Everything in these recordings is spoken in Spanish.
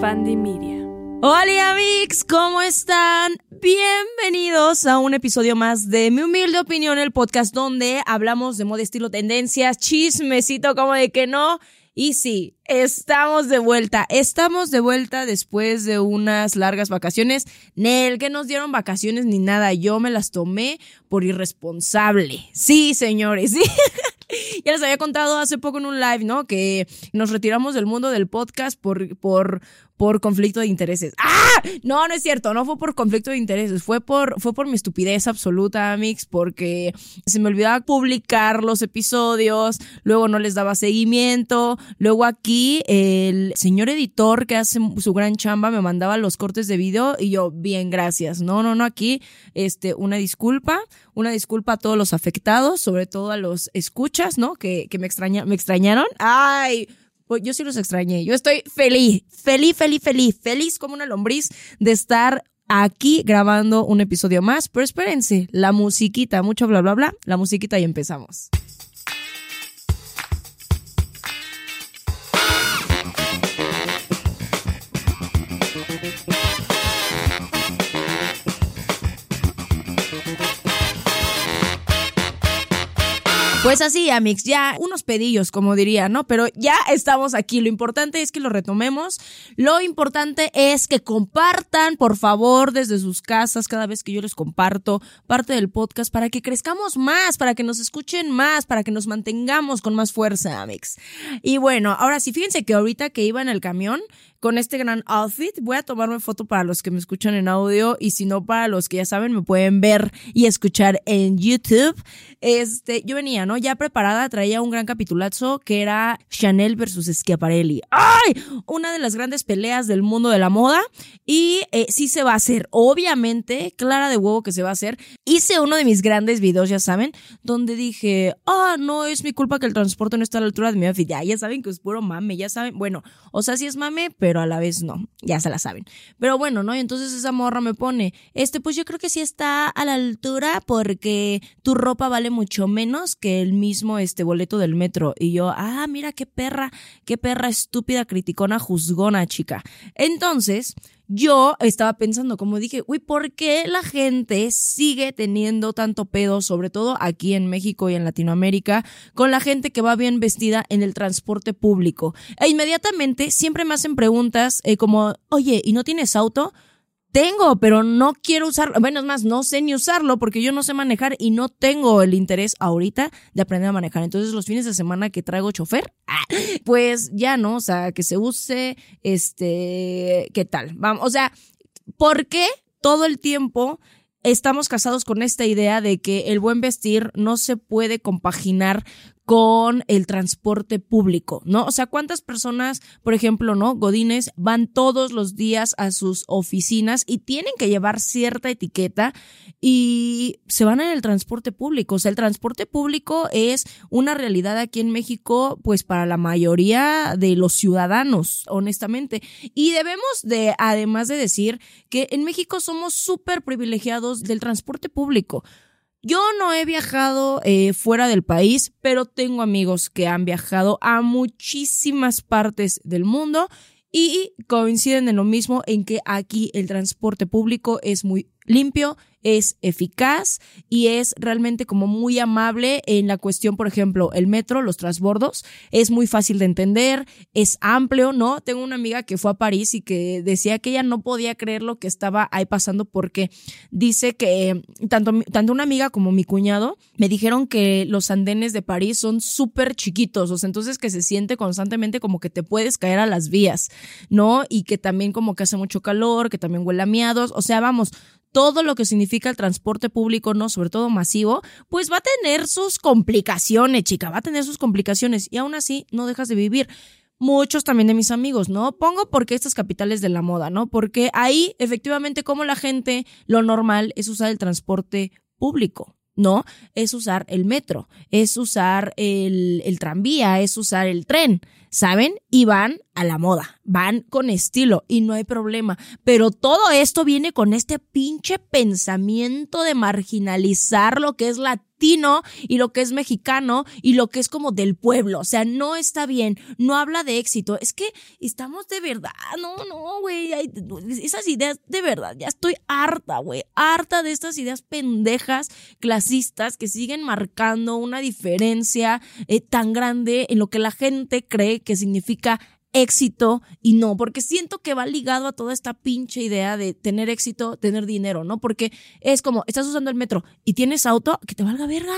Fandy Media. Hola amigos, ¿cómo están? Bienvenidos a un episodio más de Mi Humilde Opinión, el podcast donde hablamos de moda, estilo, tendencias, chismecito como de que no. Y sí, estamos de vuelta. Estamos de vuelta después de unas largas vacaciones. Nel, que nos dieron vacaciones ni nada. Yo me las tomé por irresponsable. Sí, señores, sí. ya les había contado hace poco en un live, ¿no? Que nos retiramos del mundo del podcast por, por, por conflicto de intereses. ¡Ah! No, no es cierto, no fue por conflicto de intereses, fue por, fue por mi estupidez absoluta, Mix, porque se me olvidaba publicar los episodios, luego no les daba seguimiento, luego aquí el señor editor que hace su gran chamba me mandaba los cortes de video y yo, bien, gracias. No, no, no, aquí, este, una disculpa, una disculpa a todos los afectados, sobre todo a los escuchas, ¿no? Que, que me extraña, me extrañaron. Ay, pues yo sí los extrañé. Yo estoy feliz, feliz, feliz, feliz, feliz como una lombriz de estar aquí grabando un episodio más. Pero espérense, la musiquita, mucho bla, bla, bla, la musiquita y empezamos. Pues así, Amix, ya unos pedillos, como diría, ¿no? Pero ya estamos aquí. Lo importante es que lo retomemos. Lo importante es que compartan, por favor, desde sus casas, cada vez que yo les comparto parte del podcast, para que crezcamos más, para que nos escuchen más, para que nos mantengamos con más fuerza, Amix. Y bueno, ahora sí, fíjense que ahorita que iba en el camión, con este gran outfit. Voy a tomarme foto para los que me escuchan en audio y si no para los que ya saben me pueden ver y escuchar en YouTube. Este, yo venía, ¿no? Ya preparada, traía un gran capitulazo que era Chanel versus Schiaparelli. ¡Ay! Una de las grandes peleas del mundo de la moda y eh, sí se va a hacer. Obviamente, clara de huevo que se va a hacer. Hice uno de mis grandes videos, ya saben, donde dije, ah, no es mi culpa que el transporte no está a la altura de mi outfit. Ya, ya saben que es puro mame, ya saben. Bueno, o sea, sí es mame, pero pero a la vez no, ya se la saben. Pero bueno, ¿no? Y entonces esa morra me pone, este, pues yo creo que sí está a la altura porque tu ropa vale mucho menos que el mismo, este, boleto del metro. Y yo, ah, mira qué perra, qué perra estúpida, criticona, juzgona, chica. Entonces, yo estaba pensando, como dije, uy, ¿por qué la gente sigue teniendo tanto pedo, sobre todo aquí en México y en Latinoamérica, con la gente que va bien vestida en el transporte público? E inmediatamente siempre me hacen preguntas eh, como, oye, ¿y no tienes auto? Tengo, pero no quiero usarlo. Bueno, es más, no sé ni usarlo porque yo no sé manejar y no tengo el interés ahorita de aprender a manejar. Entonces, los fines de semana que traigo chofer, pues ya no, o sea, que se use, este, ¿qué tal? Vamos, o sea, ¿por qué todo el tiempo estamos casados con esta idea de que el buen vestir no se puede compaginar con el transporte público, ¿no? O sea, ¿cuántas personas, por ejemplo, ¿no? Godines van todos los días a sus oficinas y tienen que llevar cierta etiqueta y se van en el transporte público. O sea, el transporte público es una realidad aquí en México, pues para la mayoría de los ciudadanos, honestamente. Y debemos de, además de decir que en México somos súper privilegiados del transporte público. Yo no he viajado eh, fuera del país, pero tengo amigos que han viajado a muchísimas partes del mundo y coinciden en lo mismo en que aquí el transporte público es muy limpio, es eficaz y es realmente como muy amable en la cuestión, por ejemplo, el metro, los transbordos, es muy fácil de entender, es amplio, ¿no? Tengo una amiga que fue a París y que decía que ella no podía creer lo que estaba ahí pasando porque dice que tanto, tanto una amiga como mi cuñado me dijeron que los andenes de París son súper chiquitos, o sea, entonces que se siente constantemente como que te puedes caer a las vías, ¿no? Y que también como que hace mucho calor, que también huele a miados, o sea, vamos, todo lo que significa el transporte público, no, sobre todo masivo, pues va a tener sus complicaciones, chica, va a tener sus complicaciones y aún así no dejas de vivir. Muchos también de mis amigos, ¿no? Pongo porque estas capitales de la moda, ¿no? Porque ahí efectivamente como la gente, lo normal es usar el transporte público. No, es usar el metro, es usar el, el tranvía, es usar el tren. ¿Saben? Y van a la moda, van con estilo y no hay problema. Pero todo esto viene con este pinche pensamiento de marginalizar lo que es la latino y lo que es mexicano y lo que es como del pueblo. O sea, no está bien, no habla de éxito. Es que estamos de verdad, no, no, güey, esas ideas de verdad, ya estoy harta, güey, harta de estas ideas pendejas, clasistas, que siguen marcando una diferencia eh, tan grande en lo que la gente cree que significa éxito y no, porque siento que va ligado a toda esta pinche idea de tener éxito, tener dinero, ¿no? Porque es como, estás usando el metro y tienes auto, que te valga verga.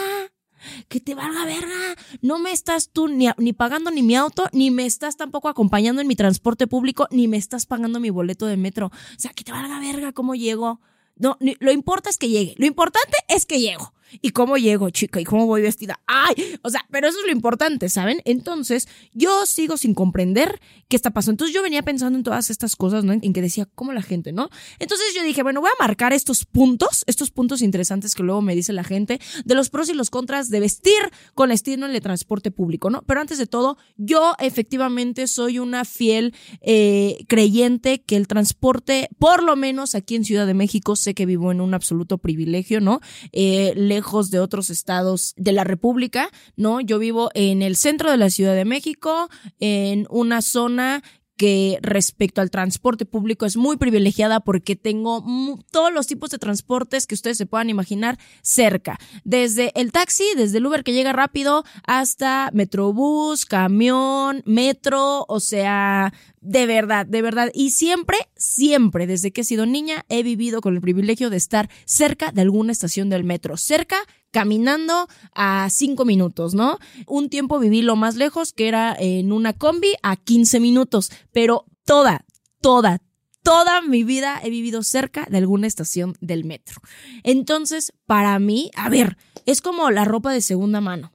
Que te valga verga. No me estás tú ni, ni pagando ni mi auto, ni me estás tampoco acompañando en mi transporte público, ni me estás pagando mi boleto de metro. O sea, que te valga verga cómo llego. No, lo importante es que llegue. Lo importante es que llego. ¿Y cómo llego, chica? ¿Y cómo voy vestida? ¡Ay! O sea, pero eso es lo importante, ¿saben? Entonces, yo sigo sin comprender qué está pasando. Entonces, yo venía pensando en todas estas cosas, ¿no? En que decía, ¿cómo la gente, no? Entonces, yo dije, bueno, voy a marcar estos puntos, estos puntos interesantes que luego me dice la gente, de los pros y los contras de vestir con estilo en el transporte público, ¿no? Pero antes de todo, yo efectivamente soy una fiel eh, creyente que el transporte, por lo menos aquí en Ciudad de México, sé que vivo en un absoluto privilegio, ¿no? Eh, lejos de otros estados de la República, ¿no? Yo vivo en el centro de la Ciudad de México, en una zona que respecto al transporte público es muy privilegiada porque tengo todos los tipos de transportes que ustedes se puedan imaginar cerca. Desde el taxi, desde el Uber que llega rápido, hasta Metrobús, camión, metro, o sea, de verdad, de verdad. Y siempre, siempre, desde que he sido niña, he vivido con el privilegio de estar cerca de alguna estación del metro. Cerca caminando a cinco minutos, ¿no? Un tiempo viví lo más lejos, que era en una combi a 15 minutos, pero toda, toda, toda mi vida he vivido cerca de alguna estación del metro. Entonces, para mí, a ver, es como la ropa de segunda mano.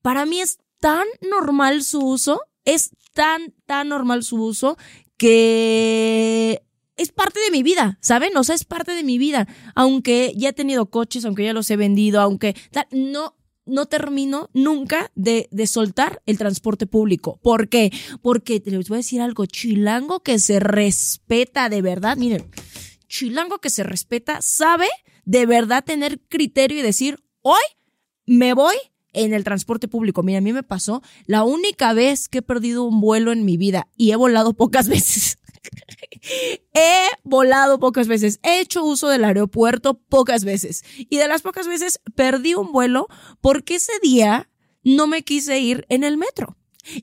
Para mí es tan normal su uso, es tan, tan normal su uso que es parte de mi vida, ¿saben? O sea, es parte de mi vida. Aunque ya he tenido coches, aunque ya los he vendido, aunque no, no termino nunca de, de, soltar el transporte público. ¿Por qué? Porque les voy a decir algo, chilango que se respeta de verdad, miren, chilango que se respeta, sabe de verdad tener criterio y decir, hoy me voy en el transporte público. Mira, a mí me pasó la única vez que he perdido un vuelo en mi vida y he volado pocas veces. He volado pocas veces, he hecho uso del aeropuerto pocas veces y de las pocas veces perdí un vuelo porque ese día no me quise ir en el metro.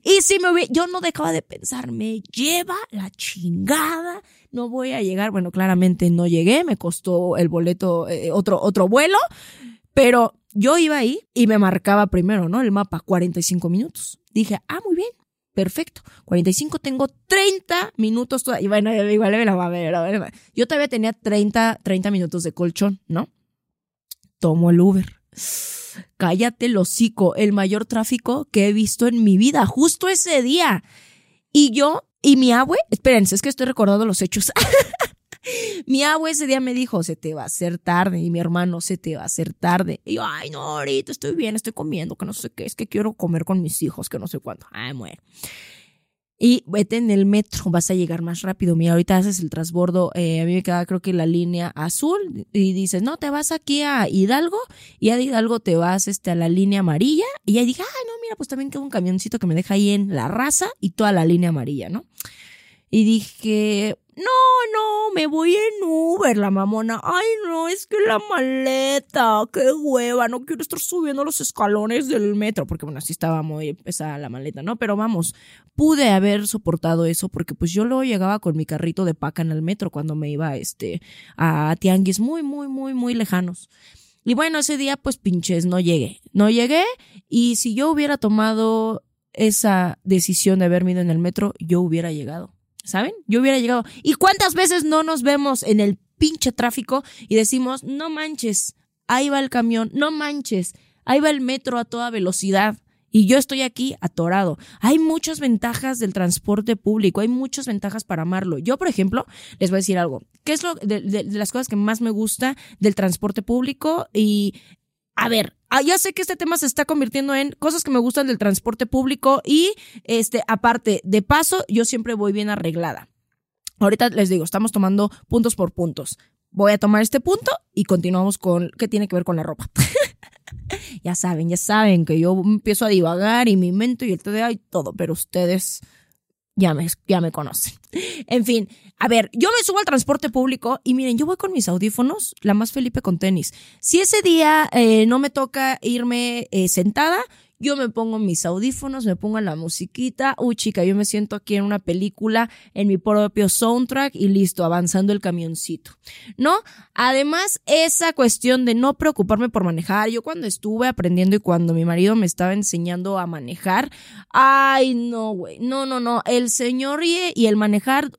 Y si me yo no dejaba de pensar, me lleva la chingada, no voy a llegar. Bueno, claramente no llegué, me costó el boleto, eh, otro, otro vuelo, pero yo iba ahí y me marcaba primero, ¿no? El mapa, 45 minutos. Dije, ah, muy bien, Perfecto. 45, tengo 30 minutos todavía. Y bueno, igual me la va a ver, a. Yo todavía tenía 30, 30 minutos de colchón, ¿no? Tomo el Uber. Cállate el hocico. El mayor tráfico que he visto en mi vida, justo ese día. Y yo y mi abue, espérense, es que estoy recordando los hechos. mi abue ese día me dijo, se te va a hacer tarde. Y mi hermano, se te va a hacer tarde. Y yo, ay, no, ahorita estoy bien, estoy comiendo, que no sé qué, es que quiero comer con mis hijos, que no sé cuánto. Ay, muere. Y vete en el metro, vas a llegar más rápido. Mira, ahorita haces el transbordo. Eh, a mí me queda, creo que la línea azul. Y dices, no, te vas aquí a Hidalgo. Y a Hidalgo te vas este, a la línea amarilla. Y ahí dije, ay, no, mira, pues también queda un camioncito que me deja ahí en la raza y toda la línea amarilla, ¿no? Y dije, no, no, me voy en Uber, la mamona. Ay, no, es que la maleta, qué hueva, no quiero estar subiendo los escalones del metro, porque bueno, así estaba muy pesada la maleta, ¿no? Pero vamos, pude haber soportado eso porque pues yo luego llegaba con mi carrito de paca en el metro cuando me iba, este, a tianguis muy, muy, muy, muy lejanos. Y bueno, ese día pues pinches, no llegué, no llegué y si yo hubiera tomado esa decisión de haberme ido en el metro, yo hubiera llegado. ¿Saben? Yo hubiera llegado. ¿Y cuántas veces no nos vemos en el pinche tráfico y decimos, no manches, ahí va el camión, no manches, ahí va el metro a toda velocidad? Y yo estoy aquí atorado. Hay muchas ventajas del transporte público, hay muchas ventajas para amarlo. Yo, por ejemplo, les voy a decir algo. ¿Qué es lo de, de las cosas que más me gusta del transporte público? Y a ver, ah, ya sé que este tema se está convirtiendo en cosas que me gustan del transporte público y, este, aparte, de paso, yo siempre voy bien arreglada. Ahorita les digo, estamos tomando puntos por puntos. voy a tomar este punto y continuamos con qué tiene que ver con la ropa. ya saben, ya saben que yo empiezo a divagar y me invento y el TDA y todo, pero ustedes ya me, ya me conocen. En fin, a ver, yo me subo al transporte público y miren, yo voy con mis audífonos, la más Felipe con tenis. Si ese día eh, no me toca irme eh, sentada, yo me pongo mis audífonos, me pongo la musiquita, uy chica, yo me siento aquí en una película, en mi propio soundtrack y listo, avanzando el camioncito, ¿no? Además, esa cuestión de no preocuparme por manejar, yo cuando estuve aprendiendo y cuando mi marido me estaba enseñando a manejar, ay, no, güey, no, no, no, el señor y, y el manejar,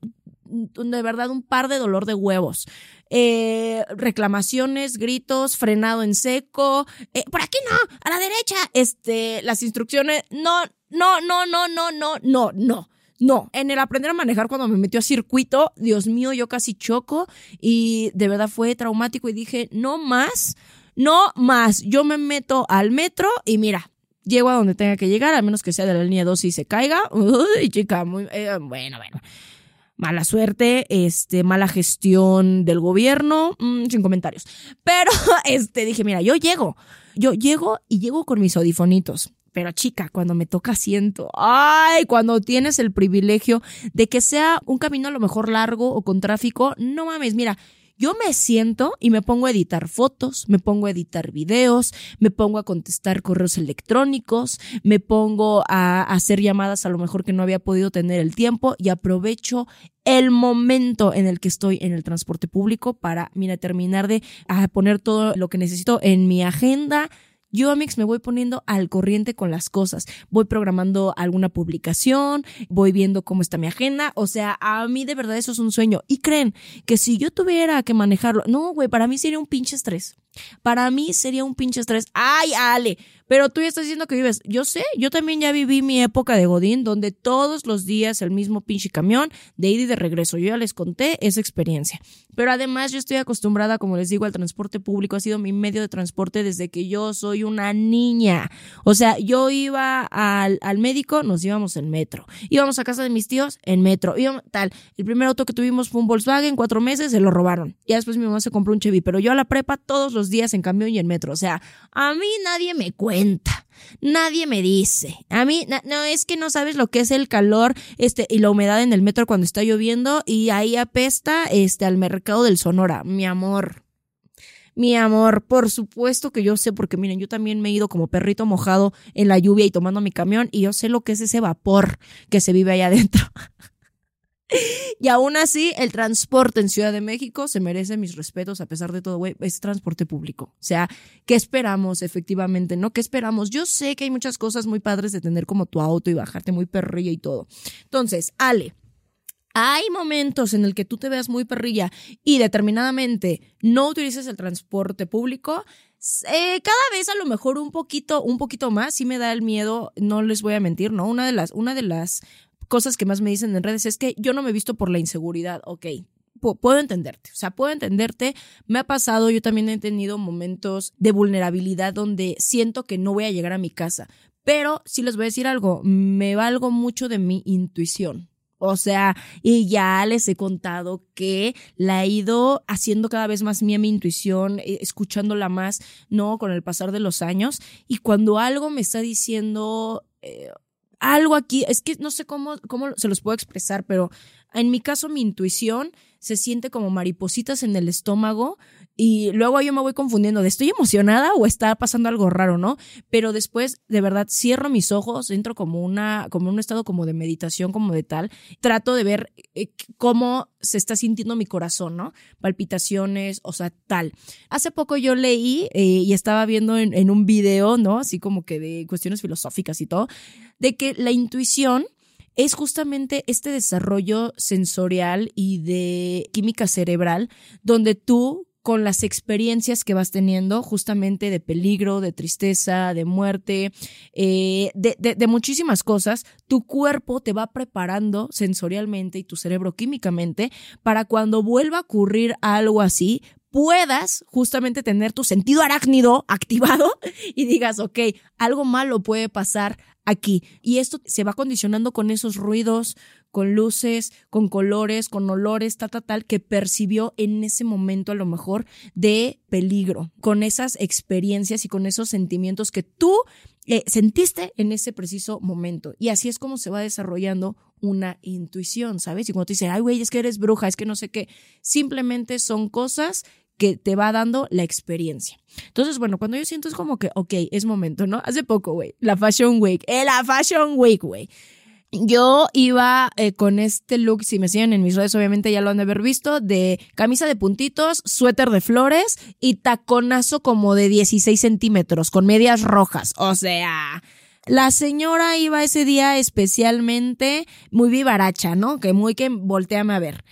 de verdad, un par de dolor de huevos eh, reclamaciones, gritos, frenado en seco, eh, por aquí no, a la derecha, este, las instrucciones, no, no, no, no, no, no, no, no. No, en el aprender a manejar cuando me metió a circuito, Dios mío, yo casi choco y de verdad fue traumático y dije, no más, no más. Yo me meto al metro y mira, llego a donde tenga que llegar, a menos que sea de la línea 2 y se caiga. Uy, chica, muy, eh, bueno, bueno mala suerte, este, mala gestión del gobierno, mm, sin comentarios. Pero, este, dije, mira, yo llego, yo llego y llego con mis audifonitos. Pero chica, cuando me toca asiento, ay, cuando tienes el privilegio de que sea un camino a lo mejor largo o con tráfico, no mames, mira, yo me siento y me pongo a editar fotos, me pongo a editar videos, me pongo a contestar correos electrónicos, me pongo a hacer llamadas a lo mejor que no había podido tener el tiempo y aprovecho el momento en el que estoy en el transporte público para, mira, terminar de poner todo lo que necesito en mi agenda, yo, Amix, me voy poniendo al corriente con las cosas. Voy programando alguna publicación, voy viendo cómo está mi agenda. O sea, a mí de verdad eso es un sueño. Y creen que si yo tuviera que manejarlo, no, güey, para mí sería un pinche estrés. Para mí sería un pinche estrés. Ay, Ale, pero tú ya estás diciendo que vives. Yo sé, yo también ya viví mi época de Godín, donde todos los días el mismo pinche camión de ida y de regreso. Yo ya les conté esa experiencia. Pero además yo estoy acostumbrada, como les digo, al transporte público. Ha sido mi medio de transporte desde que yo soy una niña. O sea, yo iba al, al médico, nos íbamos en metro. Íbamos a casa de mis tíos en metro. Íbamos, tal. El primer auto que tuvimos fue un Volkswagen, cuatro meses, se lo robaron. Ya después mi mamá se compró un Chevy. Pero yo a la prepa todos los días en camión y en metro. O sea, a mí nadie me cuenta. Nadie me dice. A mí, no, es que no sabes lo que es el calor, este, y la humedad en el metro cuando está lloviendo y ahí apesta, este, al mercado del Sonora. Mi amor. Mi amor, por supuesto que yo sé, porque miren, yo también me he ido como perrito mojado en la lluvia y tomando mi camión y yo sé lo que es ese vapor que se vive ahí adentro. Y aún así, el transporte en Ciudad de México se merece mis respetos a pesar de todo, güey, es transporte público. O sea, ¿qué esperamos efectivamente? ¿No? ¿Qué esperamos? Yo sé que hay muchas cosas muy padres de tener como tu auto y bajarte muy perrilla y todo. Entonces, Ale, hay momentos en el que tú te veas muy perrilla y determinadamente no utilices el transporte público. Eh, cada vez a lo mejor un poquito, un poquito más, sí me da el miedo, no les voy a mentir, ¿no? Una de las, una de las cosas que más me dicen en redes es que yo no me he visto por la inseguridad, ok. Puedo entenderte, o sea, puedo entenderte. Me ha pasado, yo también he tenido momentos de vulnerabilidad donde siento que no voy a llegar a mi casa. Pero sí les voy a decir algo, me valgo mucho de mi intuición. O sea, y ya les he contado que la he ido haciendo cada vez más mía mi intuición, eh, escuchándola más, ¿no? Con el pasar de los años. Y cuando algo me está diciendo, eh, algo aquí, es que no sé cómo, cómo se los puedo expresar, pero en mi caso mi intuición se siente como maripositas en el estómago y luego yo me voy confundiendo de estoy emocionada o está pasando algo raro, ¿no? Pero después de verdad cierro mis ojos, entro como una como un estado como de meditación como de tal, trato de ver eh, cómo se está sintiendo mi corazón, ¿no? Palpitaciones, o sea, tal. Hace poco yo leí eh, y estaba viendo en, en un video, ¿no? Así como que de cuestiones filosóficas y todo, de que la intuición es justamente este desarrollo sensorial y de química cerebral donde tú con las experiencias que vas teniendo justamente de peligro, de tristeza, de muerte, eh, de, de, muchísimas cosas, tu cuerpo te va preparando sensorialmente y tu cerebro químicamente para cuando vuelva a ocurrir algo así, puedas justamente tener tu sentido arácnido activado y digas, ok, algo malo puede pasar aquí. Y esto se va condicionando con esos ruidos, con luces, con colores, con olores, tal, tal, tal, que percibió en ese momento a lo mejor de peligro, con esas experiencias y con esos sentimientos que tú eh, sentiste en ese preciso momento. Y así es como se va desarrollando una intuición, ¿sabes? Y cuando te dicen, ay, güey, es que eres bruja, es que no sé qué, simplemente son cosas que te va dando la experiencia. Entonces, bueno, cuando yo siento es como que, ok, es momento, ¿no? Hace poco, güey, la Fashion Week, eh, la Fashion Week, güey. Yo iba eh, con este look, si me siguen en mis redes, obviamente ya lo han de haber visto, de camisa de puntitos, suéter de flores y taconazo como de 16 centímetros, con medias rojas. O sea, la señora iba ese día especialmente muy vivaracha, ¿no? Que muy que volteame a ver.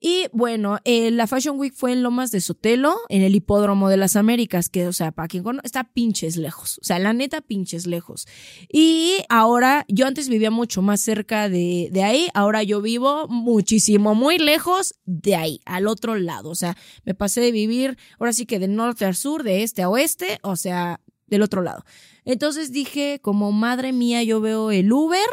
Y bueno, eh, la Fashion Week fue en Lomas de Sotelo, en el Hipódromo de las Américas, que, o sea, para quien conoce, está pinches lejos. O sea, la neta, pinches lejos. Y ahora, yo antes vivía mucho más cerca de, de ahí, ahora yo vivo muchísimo, muy lejos de ahí, al otro lado. O sea, me pasé de vivir, ahora sí que de norte a sur, de este a oeste, o sea, del otro lado. Entonces dije, como madre mía, yo veo el Uber.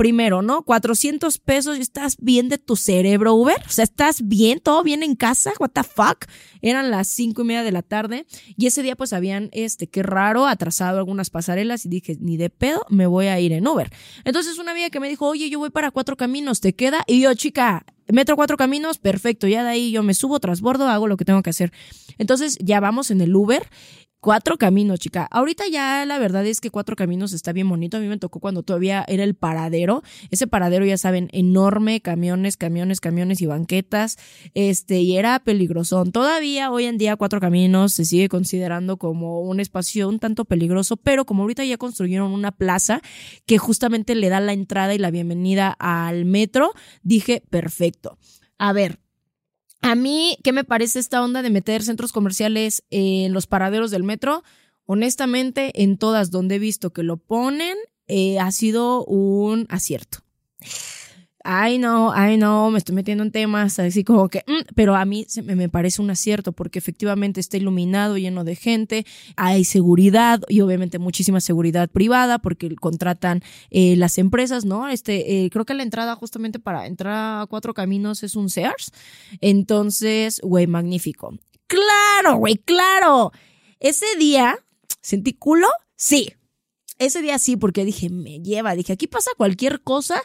Primero, ¿no? 400 pesos, ¿estás bien de tu cerebro, Uber? O sea, ¿estás bien? ¿Todo bien en casa? ¿What the fuck? Eran las cinco y media de la tarde y ese día pues habían, este, qué raro, atrasado algunas pasarelas y dije, ni de pedo, me voy a ir en Uber. Entonces una amiga que me dijo, oye, yo voy para Cuatro Caminos, ¿te queda? Y yo, chica, metro Cuatro Caminos, perfecto, ya de ahí yo me subo, trasbordo, hago lo que tengo que hacer. Entonces ya vamos en el Uber Cuatro Caminos, chica. Ahorita ya la verdad es que Cuatro Caminos está bien bonito. A mí me tocó cuando todavía era el paradero. Ese paradero, ya saben, enorme, camiones, camiones, camiones y banquetas. Este, y era peligrosón. Todavía hoy en día Cuatro Caminos se sigue considerando como un espacio un tanto peligroso, pero como ahorita ya construyeron una plaza que justamente le da la entrada y la bienvenida al metro, dije, perfecto. A ver, a mí, ¿qué me parece esta onda de meter centros comerciales en los paraderos del metro? Honestamente, en todas donde he visto que lo ponen, eh, ha sido un acierto ay no, ay no, me estoy metiendo en temas así como que, mm", pero a mí me, parece un acierto porque efectivamente está iluminado, lleno de gente, hay seguridad y obviamente muchísima seguridad privada porque contratan eh, las empresas, ¿no? Este, eh, creo que la entrada justamente para entrar a Cuatro Caminos es un Sears, entonces, güey, magnífico. Claro, güey, claro. Ese día, ¿sentí culo? Sí, ese día sí, porque dije, me lleva, dije, aquí pasa cualquier cosa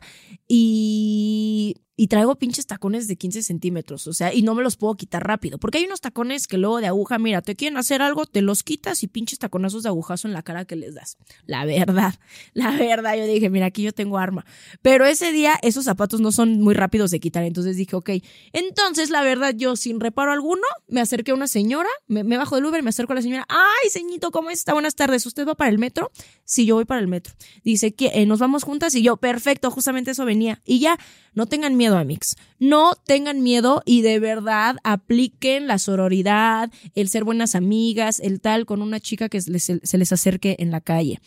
y y traigo pinches tacones de 15 centímetros, o sea, y no me los puedo quitar rápido, porque hay unos tacones que luego de aguja, mira, te quieren hacer algo, te los quitas y pinches taconazos de agujazo en la cara que les das. La verdad, la verdad, yo dije, mira, aquí yo tengo arma. Pero ese día esos zapatos no son muy rápidos de quitar, entonces dije, ok, entonces la verdad yo sin reparo alguno, me acerqué a una señora, me, bajo del Uber, me acerco a la señora, ay, ceñito, ¿cómo está? Buenas tardes, ¿usted va para el metro? Sí, yo voy para el metro. Dice, que eh, nos vamos juntas y yo, perfecto, justamente eso venía. Y ya, no tengan miedo, Amix. No tengan miedo y de verdad apliquen la sororidad, el ser buenas amigas, el tal con una chica que se les acerque en la calle.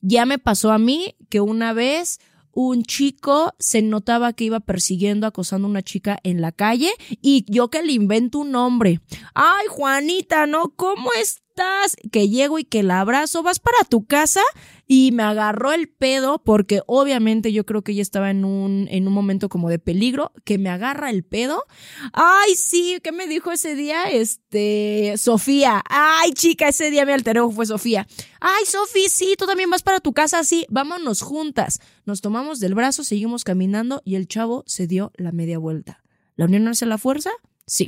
Ya me pasó a mí que una vez un chico se notaba que iba persiguiendo, acosando a una chica en la calle y yo que le invento un nombre. Ay, Juanita, ¿no? ¿Cómo estás? Que llego y que la abrazo, vas para tu casa y me agarró el pedo porque obviamente yo creo que ella estaba en un, en un momento como de peligro, que me agarra el pedo. Ay, sí, ¿qué me dijo ese día? Este, Sofía. Ay, chica, ese día me alteró, fue Sofía. Ay, Sofía, sí, tú también vas para tu casa, sí, vámonos juntas. Nos tomamos del brazo, seguimos caminando y el chavo se dio la media vuelta. ¿La unión hace la fuerza? Sí.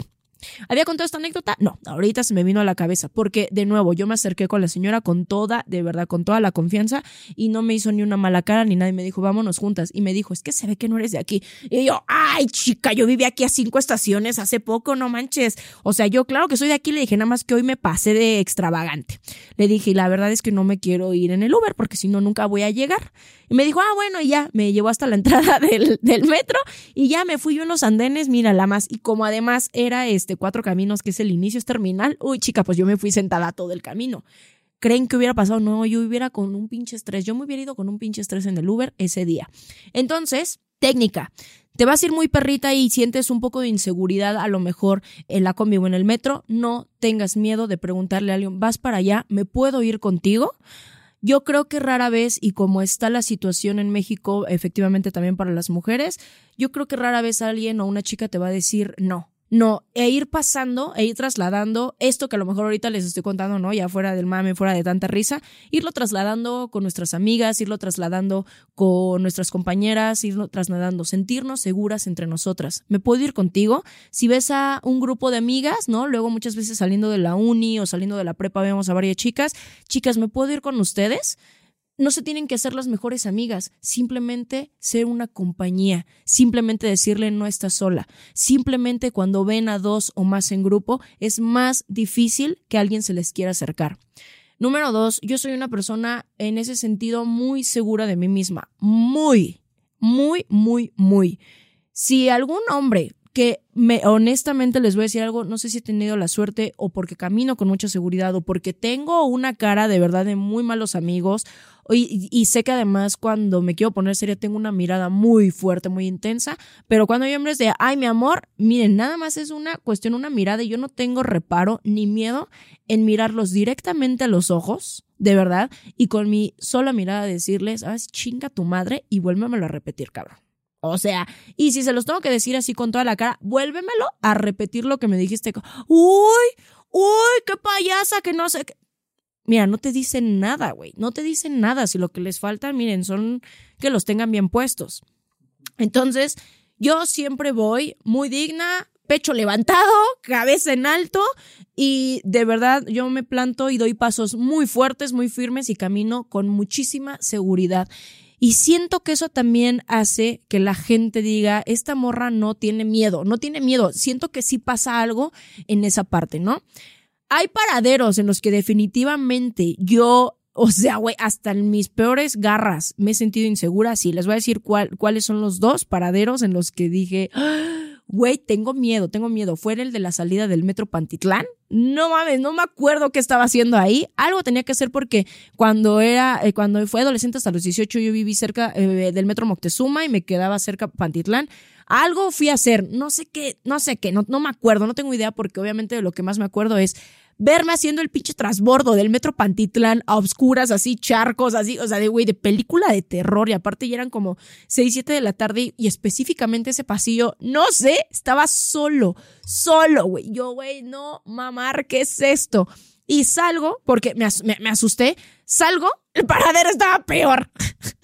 ¿Había contado esta anécdota? No, ahorita se me vino a la cabeza, porque de nuevo yo me acerqué con la señora con toda, de verdad, con toda la confianza y no me hizo ni una mala cara ni nadie me dijo, vámonos juntas. Y me dijo, es que se ve que no eres de aquí. Y yo, ay, chica, yo viví aquí a cinco estaciones hace poco, no manches. O sea, yo claro que soy de aquí, le dije, nada más que hoy me pasé de extravagante. Le dije, y la verdad es que no me quiero ir en el Uber porque si no, nunca voy a llegar. Y me dijo, ah, bueno, y ya, me llevó hasta la entrada del, del metro y ya me fui yo en los andenes, mira, la más. Y como además era este, Cuatro Caminos, que es el inicio, es terminal. Uy, chica, pues yo me fui sentada todo el camino. ¿Creen que hubiera pasado? No, yo hubiera con un pinche estrés. Yo me hubiera ido con un pinche estrés en el Uber ese día. Entonces, Técnica. Te vas a ir muy perrita y sientes un poco de inseguridad a lo mejor en la combi o en el metro. No tengas miedo de preguntarle a alguien, ¿vas para allá? ¿Me puedo ir contigo? Yo creo que rara vez, y como está la situación en México, efectivamente también para las mujeres, yo creo que rara vez alguien o una chica te va a decir no. No, e ir pasando, e ir trasladando esto que a lo mejor ahorita les estoy contando, ¿no? Ya fuera del mame, fuera de tanta risa, irlo trasladando con nuestras amigas, irlo trasladando con nuestras compañeras, irlo trasladando, sentirnos seguras entre nosotras. ¿Me puedo ir contigo? Si ves a un grupo de amigas, ¿no? Luego muchas veces saliendo de la uni o saliendo de la prepa vemos a varias chicas, chicas, ¿me puedo ir con ustedes? No se tienen que hacer las mejores amigas, simplemente ser una compañía, simplemente decirle no estás sola, simplemente cuando ven a dos o más en grupo es más difícil que alguien se les quiera acercar. Número dos, yo soy una persona en ese sentido muy segura de mí misma, muy, muy, muy, muy. Si algún hombre que me honestamente les voy a decir algo, no sé si he tenido la suerte o porque camino con mucha seguridad o porque tengo una cara de verdad de muy malos amigos y, y, sé que además cuando me quiero poner seria tengo una mirada muy fuerte, muy intensa, pero cuando hay hombres de, ay mi amor, miren, nada más es una cuestión, una mirada y yo no tengo reparo ni miedo en mirarlos directamente a los ojos, de verdad, y con mi sola mirada decirles, ah, chinga tu madre y vuélvemelo a repetir, cabrón. O sea, y si se los tengo que decir así con toda la cara, vuélvemelo a repetir lo que me dijiste. Uy, uy, qué payasa, que no sé. Mira, no te dicen nada, güey. No te dicen nada. Si lo que les falta, miren, son que los tengan bien puestos. Entonces, yo siempre voy muy digna, pecho levantado, cabeza en alto y de verdad yo me planto y doy pasos muy fuertes, muy firmes y camino con muchísima seguridad. Y siento que eso también hace que la gente diga, esta morra no tiene miedo, no tiene miedo. Siento que sí pasa algo en esa parte, ¿no? Hay paraderos en los que definitivamente yo o sea, güey, hasta en mis peores garras me he sentido insegura. Sí, les voy a decir cuáles son los dos paraderos en los que dije, güey, tengo miedo, tengo miedo. Fue el de la salida del metro Pantitlán. No mames, no me acuerdo qué estaba haciendo ahí. Algo tenía que hacer porque cuando era, eh, cuando fue adolescente hasta los 18 yo viví cerca eh, del metro Moctezuma y me quedaba cerca Pantitlán. Algo fui a hacer, no sé qué, no sé qué, no, no me acuerdo, no tengo idea porque obviamente lo que más me acuerdo es verme haciendo el pinche trasbordo del metro Pantitlán a obscuras, así, charcos, así, o sea, de güey, de película de terror. Y aparte ya eran como 6, 7 de la tarde y específicamente ese pasillo, no sé, estaba solo, solo, güey. Yo, güey, no, mamar, ¿qué es esto? Y salgo, porque me, me asusté, salgo, el paradero estaba peor.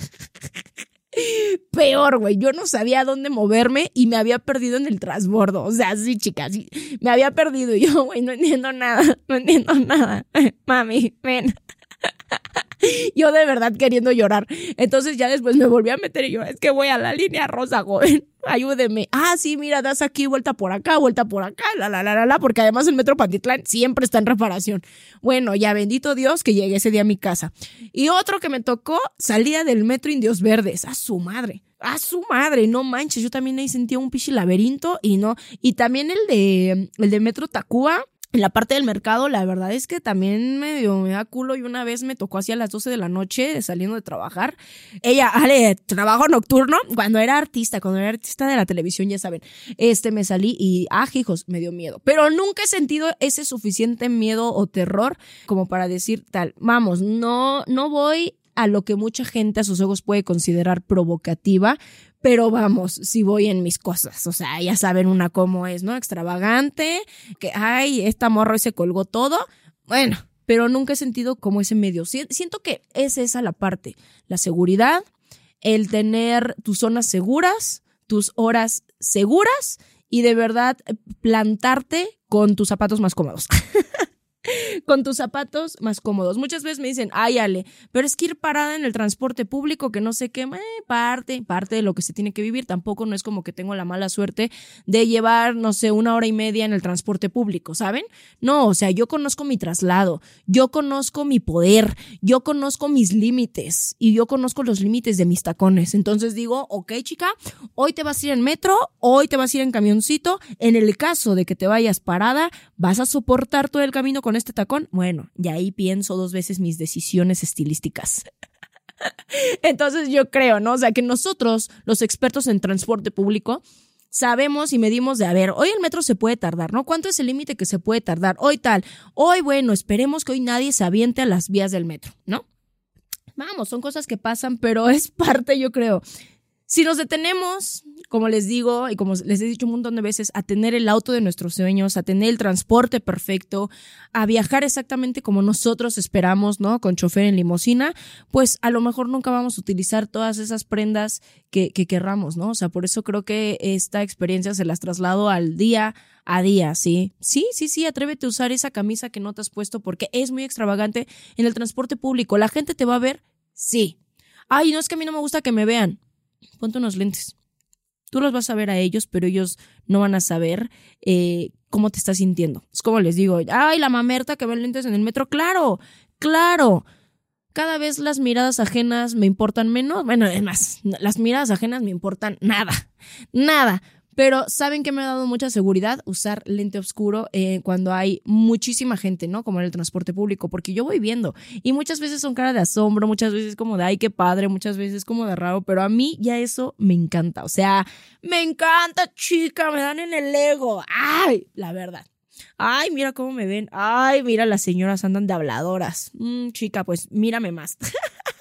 Peor, güey. Yo no sabía dónde moverme y me había perdido en el transbordo. O sea, sí, chicas, sí. Me había perdido. Y yo, güey, no entiendo nada. No entiendo nada. Mami, ven. Yo de verdad queriendo llorar. Entonces ya después me volví a meter y yo, es que voy a la línea rosa, joven. Ayúdeme. Ah, sí, mira, das aquí, vuelta por acá, vuelta por acá, la, la, la, la, la, porque además el metro Pantitlán siempre está en reparación. Bueno, ya bendito Dios que llegué ese día a mi casa. Y otro que me tocó, salía del metro Indios Verdes. A su madre. A su madre, no manches. Yo también ahí sentía un pichi laberinto y no. Y también el de, el de Metro Tacuba en la parte del mercado, la verdad es que también medio me da culo y una vez me tocó así a las 12 de la noche saliendo de trabajar. Ella, ale, trabajo nocturno, cuando era artista, cuando era artista de la televisión, ya saben, este me salí y, ah, hijos, me dio miedo. Pero nunca he sentido ese suficiente miedo o terror como para decir tal, vamos, no, no voy a lo que mucha gente a sus ojos puede considerar provocativa, pero vamos, si voy en mis cosas, o sea, ya saben una cómo es, ¿no? Extravagante, que, ay, esta morra se colgó todo, bueno, pero nunca he sentido como ese medio. Siento que es esa la parte, la seguridad, el tener tus zonas seguras, tus horas seguras y de verdad plantarte con tus zapatos más cómodos. con tus zapatos más cómodos. Muchas veces me dicen, ay, Ale, pero es que ir parada en el transporte público, que no sé qué, parte, parte de lo que se tiene que vivir. Tampoco no es como que tengo la mala suerte de llevar, no sé, una hora y media en el transporte público, ¿saben? No, o sea, yo conozco mi traslado, yo conozco mi poder, yo conozco mis límites y yo conozco los límites de mis tacones. Entonces digo, ok, chica, hoy te vas a ir en metro, hoy te vas a ir en camioncito. En el caso de que te vayas parada, vas a soportar todo el camino con este tacón, bueno, y ahí pienso dos veces mis decisiones estilísticas. Entonces yo creo, ¿no? O sea, que nosotros, los expertos en transporte público, sabemos y medimos de, a ver, hoy el metro se puede tardar, ¿no? ¿Cuánto es el límite que se puede tardar? Hoy tal, hoy bueno, esperemos que hoy nadie se aviente a las vías del metro, ¿no? Vamos, son cosas que pasan, pero es parte, yo creo. Si nos detenemos, como les digo y como les he dicho un montón de veces, a tener el auto de nuestros sueños, a tener el transporte perfecto, a viajar exactamente como nosotros esperamos, ¿no? Con chofer en limosina, pues a lo mejor nunca vamos a utilizar todas esas prendas que, que querramos, ¿no? O sea, por eso creo que esta experiencia se las traslado al día a día, ¿sí? Sí, sí, sí, atrévete a usar esa camisa que no te has puesto porque es muy extravagante en el transporte público. ¿La gente te va a ver? Sí. Ay, no es que a mí no me gusta que me vean ponte unos lentes. Tú los vas a ver a ellos, pero ellos no van a saber eh, cómo te estás sintiendo. Es como les digo, ay, la mamerta que ve lentes en el metro. Claro, claro. Cada vez las miradas ajenas me importan menos. Bueno, es más, las miradas ajenas me importan nada, nada. Pero saben que me ha dado mucha seguridad usar lente oscuro eh, cuando hay muchísima gente, ¿no? Como en el transporte público, porque yo voy viendo y muchas veces son cara de asombro, muchas veces como de ay, qué padre, muchas veces como de raro, pero a mí ya eso me encanta. O sea, me encanta, chica, me dan en el ego. Ay, la verdad. Ay, mira cómo me ven. Ay, mira, las señoras andan de habladoras. Mm, chica, pues mírame más.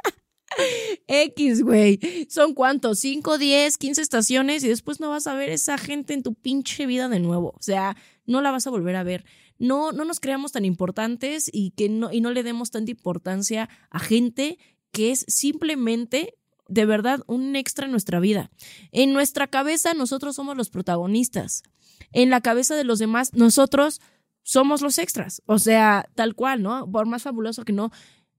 X, güey. ¿Son cuántos? ¿5, 10, 15 estaciones? Y después no vas a ver esa gente en tu pinche vida de nuevo. O sea, no la vas a volver a ver. No, no nos creamos tan importantes y que no, y no le demos tanta importancia a gente que es simplemente de verdad un extra en nuestra vida. En nuestra cabeza nosotros somos los protagonistas. En la cabeza de los demás nosotros somos los extras. O sea, tal cual, ¿no? Por más fabuloso que no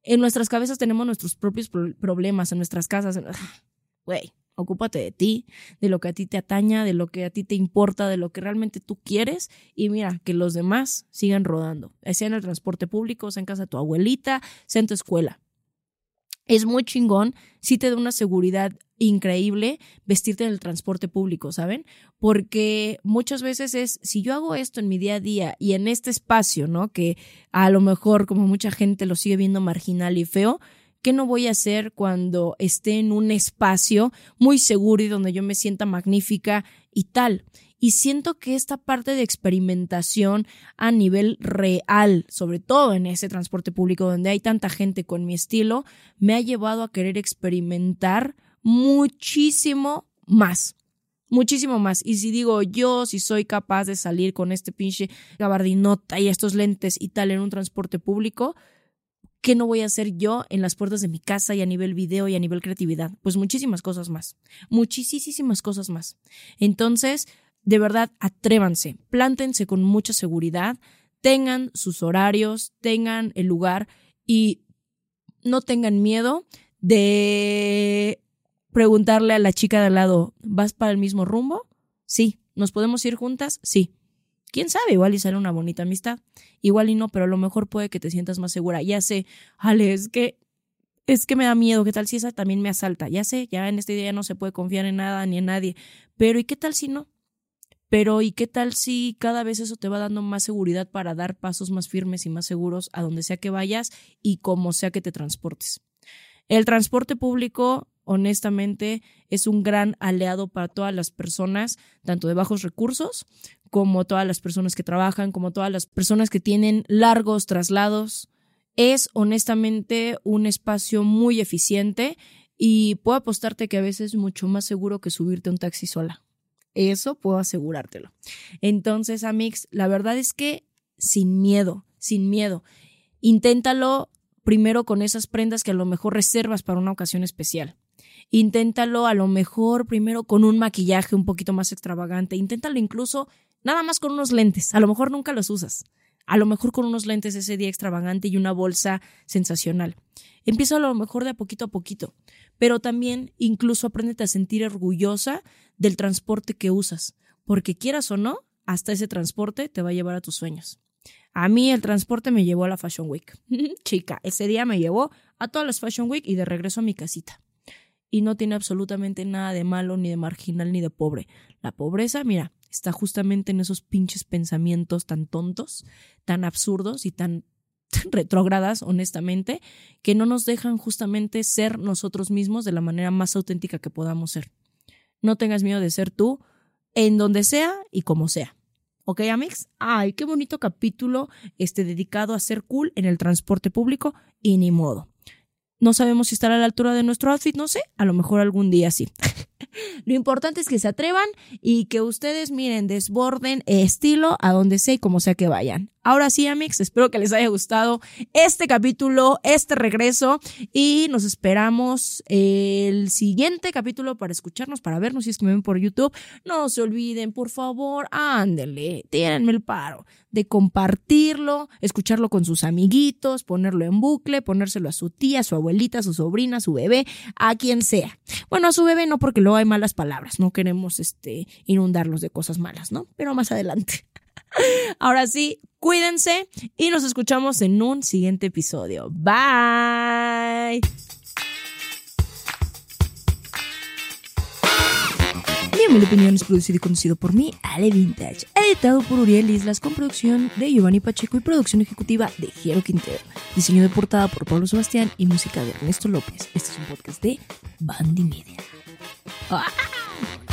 en nuestras cabezas tenemos nuestros propios problemas, en nuestras casas. Güey, ocúpate de ti, de lo que a ti te ataña, de lo que a ti te importa, de lo que realmente tú quieres y mira, que los demás sigan rodando, sea en el transporte público, sea en casa de tu abuelita, sea en tu escuela es muy chingón, sí te da una seguridad increíble vestirte en el transporte público, ¿saben? Porque muchas veces es, si yo hago esto en mi día a día y en este espacio, ¿no? Que a lo mejor como mucha gente lo sigue viendo marginal y feo, ¿qué no voy a hacer cuando esté en un espacio muy seguro y donde yo me sienta magnífica y tal? Y siento que esta parte de experimentación a nivel real, sobre todo en ese transporte público donde hay tanta gente con mi estilo, me ha llevado a querer experimentar muchísimo más. Muchísimo más. Y si digo yo, si soy capaz de salir con este pinche gabardinota y estos lentes y tal en un transporte público, ¿qué no voy a hacer yo en las puertas de mi casa y a nivel video y a nivel creatividad? Pues muchísimas cosas más. Muchísimas cosas más. Entonces, de verdad, atrévanse, plántense con mucha seguridad, tengan sus horarios, tengan el lugar y no tengan miedo de preguntarle a la chica de al lado, ¿vas para el mismo rumbo? Sí. ¿Nos podemos ir juntas? Sí. Quién sabe, igual y sale una bonita amistad. Igual y no, pero a lo mejor puede que te sientas más segura. Ya sé, Ale, es que es que me da miedo, ¿qué tal si esa también me asalta? Ya sé, ya en este día no se puede confiar en nada ni en nadie, pero ¿y qué tal si no? Pero ¿y qué tal si cada vez eso te va dando más seguridad para dar pasos más firmes y más seguros a donde sea que vayas y como sea que te transportes? El transporte público, honestamente, es un gran aliado para todas las personas, tanto de bajos recursos como todas las personas que trabajan, como todas las personas que tienen largos traslados. Es honestamente un espacio muy eficiente y puedo apostarte que a veces es mucho más seguro que subirte a un taxi sola. Eso puedo asegurártelo. Entonces, Amix, la verdad es que sin miedo, sin miedo. Inténtalo primero con esas prendas que a lo mejor reservas para una ocasión especial. Inténtalo a lo mejor primero con un maquillaje un poquito más extravagante. Inténtalo incluso nada más con unos lentes. A lo mejor nunca los usas. A lo mejor con unos lentes ese día extravagante y una bolsa sensacional. Empieza a lo mejor de a poquito a poquito, pero también incluso apréndete a sentir orgullosa del transporte que usas, porque quieras o no, hasta ese transporte te va a llevar a tus sueños. A mí el transporte me llevó a la Fashion Week. Chica, ese día me llevó a todas las Fashion Week y de regreso a mi casita. Y no tiene absolutamente nada de malo, ni de marginal, ni de pobre. La pobreza, mira, está justamente en esos pinches pensamientos tan tontos, tan absurdos y tan retrógradas, honestamente, que no nos dejan justamente ser nosotros mismos de la manera más auténtica que podamos ser. No tengas miedo de ser tú en donde sea y como sea. ¿Ok, Amix? Ay, qué bonito capítulo este dedicado a ser cool en el transporte público y ni modo. No sabemos si estará a la altura de nuestro outfit, no sé, a lo mejor algún día sí. Lo importante es que se atrevan y que ustedes miren, desborden estilo a donde sea y como sea que vayan. Ahora sí, Amix, espero que les haya gustado este capítulo, este regreso y nos esperamos el siguiente capítulo para escucharnos, para vernos si es que me ven por YouTube. No se olviden, por favor, ándenle, tírenme el paro de compartirlo, escucharlo con sus amiguitos, ponerlo en bucle, ponérselo a su tía, a su abuelita, a su sobrina, a su bebé, a quien sea. Bueno, a su bebé no porque luego hay malas palabras, no queremos este inundarlos de cosas malas, ¿no? Pero más adelante. Ahora sí, cuídense y nos escuchamos en un siguiente episodio. Bye. Mi opinión es producido y conducido por mí, Ale Vintage. Editado por Uriel Islas con producción de Giovanni Pacheco y producción ejecutiva de Jero Quintero. Diseño de portada por Pablo Sebastián y música de Ernesto López. Este es un podcast de Bandy Media. Ah.